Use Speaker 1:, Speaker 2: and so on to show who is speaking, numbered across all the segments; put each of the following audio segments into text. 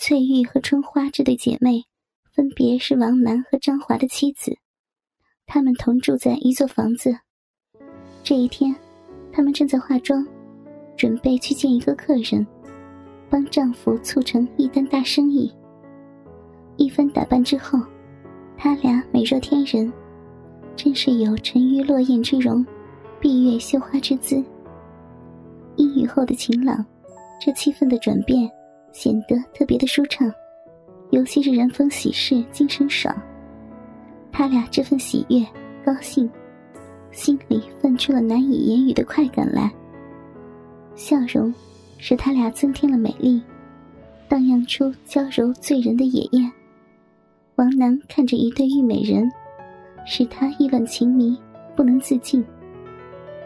Speaker 1: 翠玉和春花这对姐妹，分别是王楠和张华的妻子，她们同住在一座房子。这一天，她们正在化妆，准备去见一个客人，帮丈夫促成一单大生意。一番打扮之后，她俩美若天人，真是有沉鱼落雁之容，闭月羞花之姿。阴雨后的晴朗，这气氛的转变。显得特别的舒畅，尤其是人逢喜事精神爽。他俩这份喜悦、高兴，心里泛出了难以言语的快感来。笑容使他俩增添了美丽，荡漾出娇柔醉人的野艳。王楠看着一对玉美人，使他意乱情迷，不能自禁。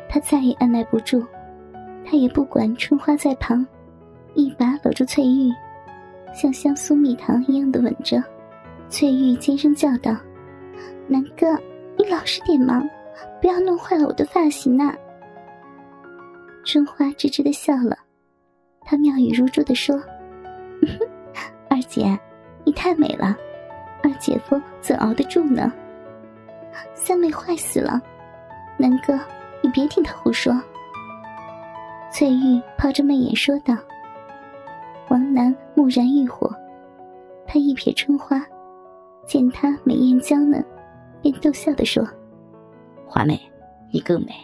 Speaker 1: 他再也按耐不住，他也不管春花在旁。一把搂住翠玉，像香酥蜜糖一样的吻着。翠玉尖声叫道：“南哥，你老实点嘛，不要弄坏了我的发型呐！”春花吱吱的笑了，她妙语如珠的说：“二姐，你太美了，二姐夫怎熬得住呢？”三妹坏死了，南哥，你别听他胡说。翠玉抛着媚眼说道。王楠蓦然欲火，他一瞥春花，见她美艳娇嫩，便逗笑的说：“
Speaker 2: 华妹，你更美，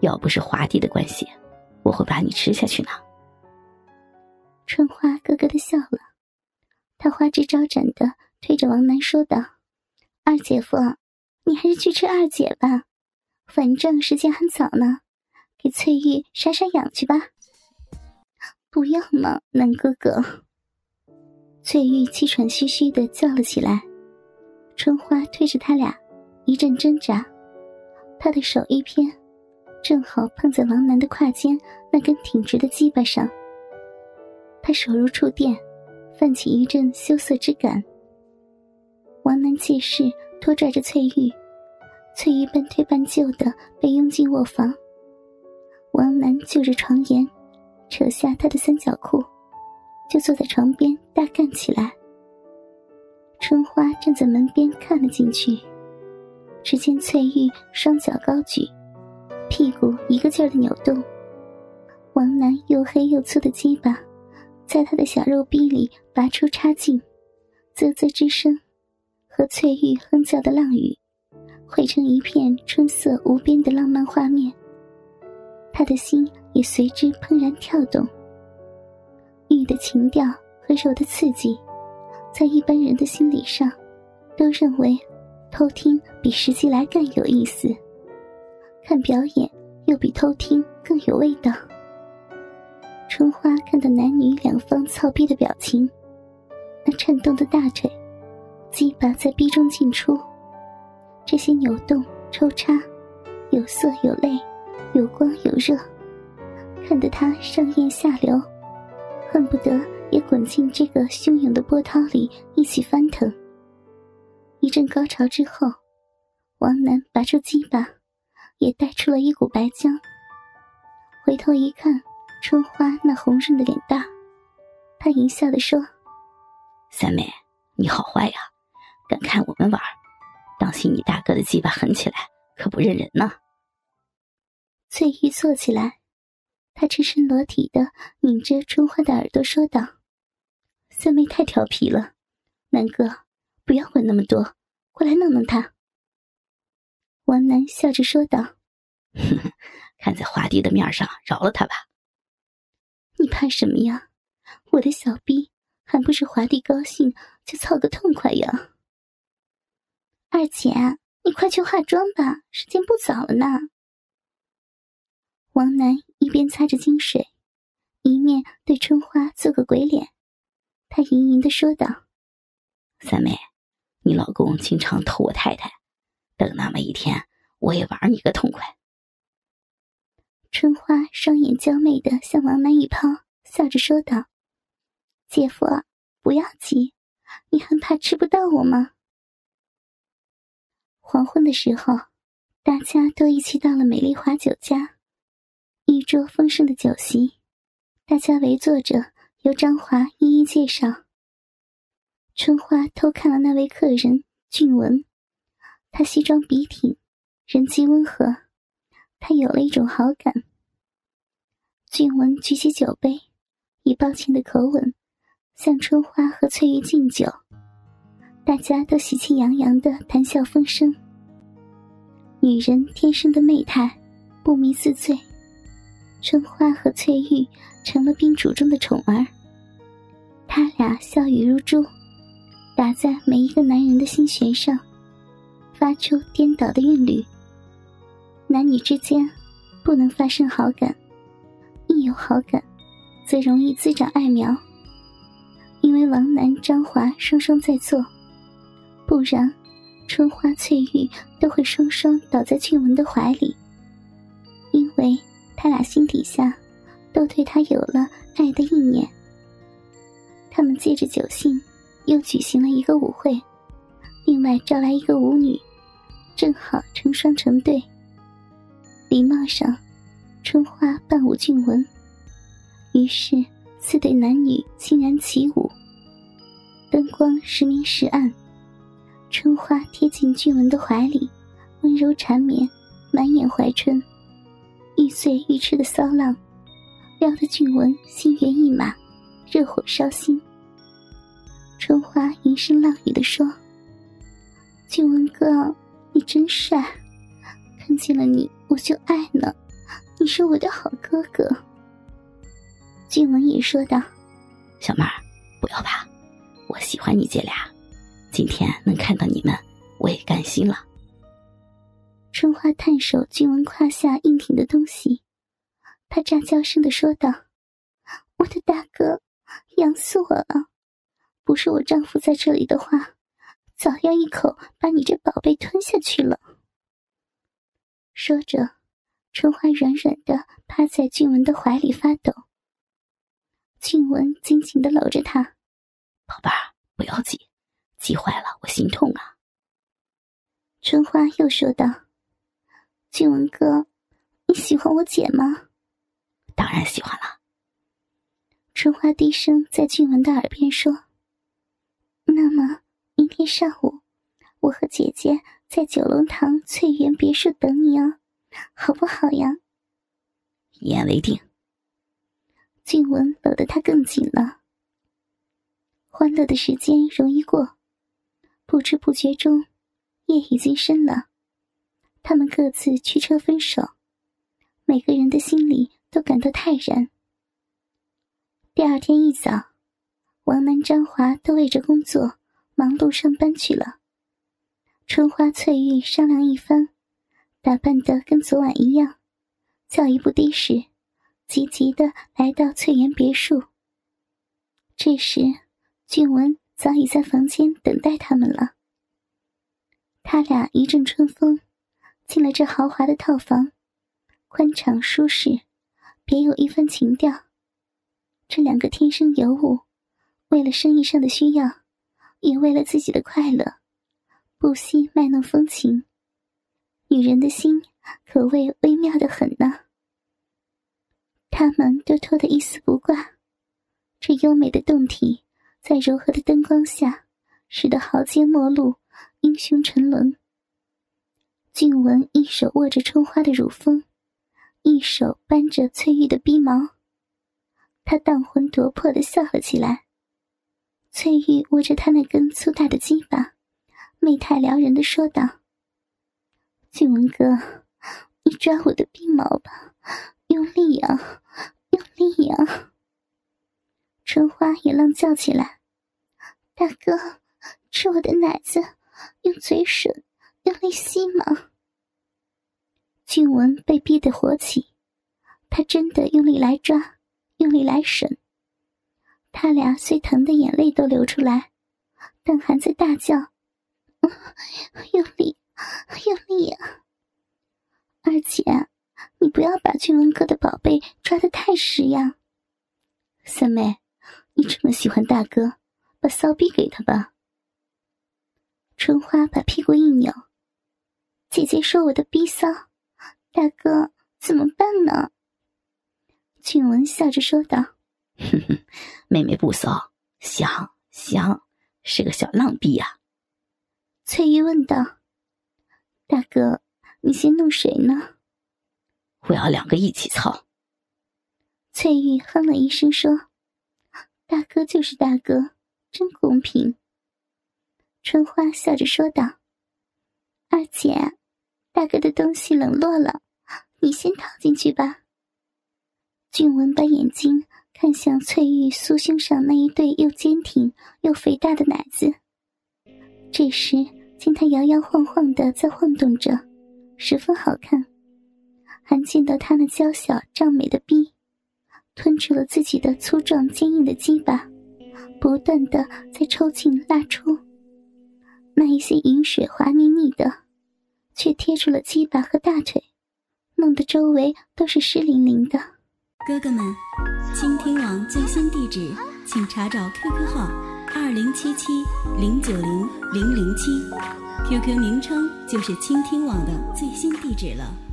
Speaker 2: 要不是华弟的关系，我会把你吃下去呢。”
Speaker 1: 春花咯咯的笑了，她花枝招展的推着王楠说道：“二姐夫，你还是去吃二姐吧，反正时间还早呢，给翠玉杀杀痒去吧。”不要嘛，南哥哥！翠玉气喘吁吁的叫了起来。春花推着他俩，一阵挣扎。他的手一偏，正好碰在王楠的胯间那根挺直的鸡巴上。他手如触电，泛起一阵羞涩之感。王楠借势拖拽着翠玉，翠玉半推半就的被拥进卧房。王楠就着床沿。扯下他的三角裤，就坐在床边大干起来。春花站在门边看了进去，只见翠玉双脚高举，屁股一个劲儿的扭动，王楠又黑又粗的鸡巴，在他的小肉逼里拔出插进，啧啧之声，和翠玉哼叫的浪语，汇成一片春色无边的浪漫画面。他的心。也随之怦然跳动。玉的情调和柔的刺激，在一般人的心理上，都认为偷听比实际来更有意思，看表演又比偷听更有味道。春花看到男女两方操逼的表情，那颤动的大腿，鸡巴在逼中进出，这些扭动抽插，有色有泪，有光有热。看得他上咽下流，恨不得也滚进这个汹涌的波涛里一起翻腾。一阵高潮之后，王楠拔出鸡巴，也带出了一股白浆。回头一看，春花那红润的脸蛋，他淫笑的说：“
Speaker 2: 三妹，你好坏呀，敢看我们玩，当心你大哥的鸡巴狠起来，可不认人呢。”
Speaker 1: 翠玉坐起来。她赤身裸体的拧着春花的耳朵说道：“三妹太调皮了，南哥，不要管那么多，过来弄弄她。”王楠笑着说道：“
Speaker 2: 看在华弟的面上，饶了他吧。
Speaker 1: 你怕什么呀？我的小逼还不是华弟高兴就操个痛快呀！二姐，你快去化妆吧，时间不早了呢。”王楠一边擦着金水，一面对春花做个鬼脸。他盈盈的说道：“
Speaker 2: 三妹，你老公经常偷我太太，等那么一天，我也玩你个痛快。”
Speaker 1: 春花双眼娇媚的向王楠一抛，笑着说道：“姐夫，不要急，你还怕吃不到我吗？”黄昏的时候，大家都一起到了美丽华酒家。一桌丰盛的酒席，大家围坐着，由张华一一介绍。春花偷看了那位客人俊文，他西装笔挺，人机温和，他有了一种好感。俊文举起酒杯，以抱歉的口吻向春花和翠玉敬酒，大家都喜气洋洋的谈笑风生。女人天生的媚态，不迷自醉。春花和翠玉成了宾主中的宠儿，他俩笑语如珠。打在每一个男人的心弦上，发出颠倒的韵律。男女之间不能发生好感，一有好感，则容易滋长爱苗。因为王楠、张华双双在座，不然春花、翠玉都会双双倒在俊文的怀里。因为他俩心底下都对他有了爱的意念，他们借着酒兴。又举行了一个舞会，另外招来一个舞女，正好成双成对。礼貌上，春花伴舞俊文，于是四对男女欣然起舞。灯光时明时暗，春花贴进俊文的怀里，温柔缠绵，满眼怀春，欲醉欲痴的骚浪，撩得俊文心猿意马，热火烧心。春花吟声浪语的说：“静文哥，你真帅，看见了你我就爱了，你是我的好哥哥。”静文也说道：“
Speaker 2: 小妹儿，不要怕，我喜欢你姐俩，今天能看到你们，我也甘心了。”
Speaker 1: 春花探手君文胯下硬挺的东西，她喳娇声的说道：“我的大哥，痒死我了。”不是我丈夫在这里的话，早要一口把你这宝贝吞下去了。说着，春花软软的趴在俊文的怀里发抖。俊文紧紧的搂着她，
Speaker 2: 宝贝儿，不要急，急坏了我心痛啊。
Speaker 1: 春花又说道：“俊文哥，你喜欢我姐吗？”
Speaker 2: 当然喜欢了。
Speaker 1: 春花低声在俊文的耳边说。那么，明天上午，我和姐姐在九龙塘翠园别墅等你哦，好不好呀？
Speaker 2: 一言为定。
Speaker 1: 俊文搂得她更紧了。欢乐的时间容易过，不知不觉中，夜已经深了。他们各自驱车分手，每个人的心里都感到泰然。第二天一早。王楠、张华都为着工作忙碌上班去了。春花、翠玉商量一番，打扮得跟昨晚一样，叫一部的士，急急的来到翠园别墅。这时，俊文早已在房间等待他们了。他俩一阵春风，进了这豪华的套房，宽敞舒适，别有一番情调。这两个天生尤物。为了生意上的需要，也为了自己的快乐，不惜卖弄风情。女人的心可谓微妙的很呢。他们都脱得一丝不挂，这优美的胴体在柔和的灯光下，使得豪杰末路，英雄沉沦。俊文一手握着春花的乳峰，一手扳着翠玉的鼻毛，他荡魂夺魄的笑了起来。翠玉握着他那根粗大的鸡巴，媚态撩人的说道：“俊文哥，你抓我的鼻毛吧，用力呀，用力呀！”春花也浪叫起来：“大哥，吃我的奶子，用嘴吮，用力吸吗！”俊文被逼得火起，他真的用力来抓，用力来审。他俩虽疼得眼泪都流出来，但还在大叫：“用力，用力啊！”二姐，你不要把俊文哥的宝贝抓得太实呀。
Speaker 2: 三妹，你这么喜欢大哥，把骚逼给他吧。
Speaker 1: 春花把屁股一扭：“姐姐说我的逼骚，大哥怎么办呢？”俊文笑着说道。
Speaker 2: 哼哼，妹妹不骚，香香，是个小浪逼呀。
Speaker 1: 翠玉问道：“大哥，你先弄谁呢？”
Speaker 2: 我要两个一起操。
Speaker 1: 翠玉哼了一声说：“大哥就是大哥，真公平。”春花笑着说道：“二姐，大哥的东西冷落了，你先套进去吧。”俊文把眼睛看向翠玉酥胸上那一对又坚挺又肥大的奶子，这时见她摇摇晃晃的在晃动着，十分好看。还见到她那娇小胀美的臂，吞住了自己的粗壮坚硬的鸡巴，不断的在抽进拉出。那一些饮水滑腻腻的，却贴住了鸡巴和大腿，弄得周围都是湿淋淋的。
Speaker 3: 哥哥们，倾听网最新地址，请查找 QQ 号二零七七零九零零零七，QQ 名称就是倾听网的最新地址了。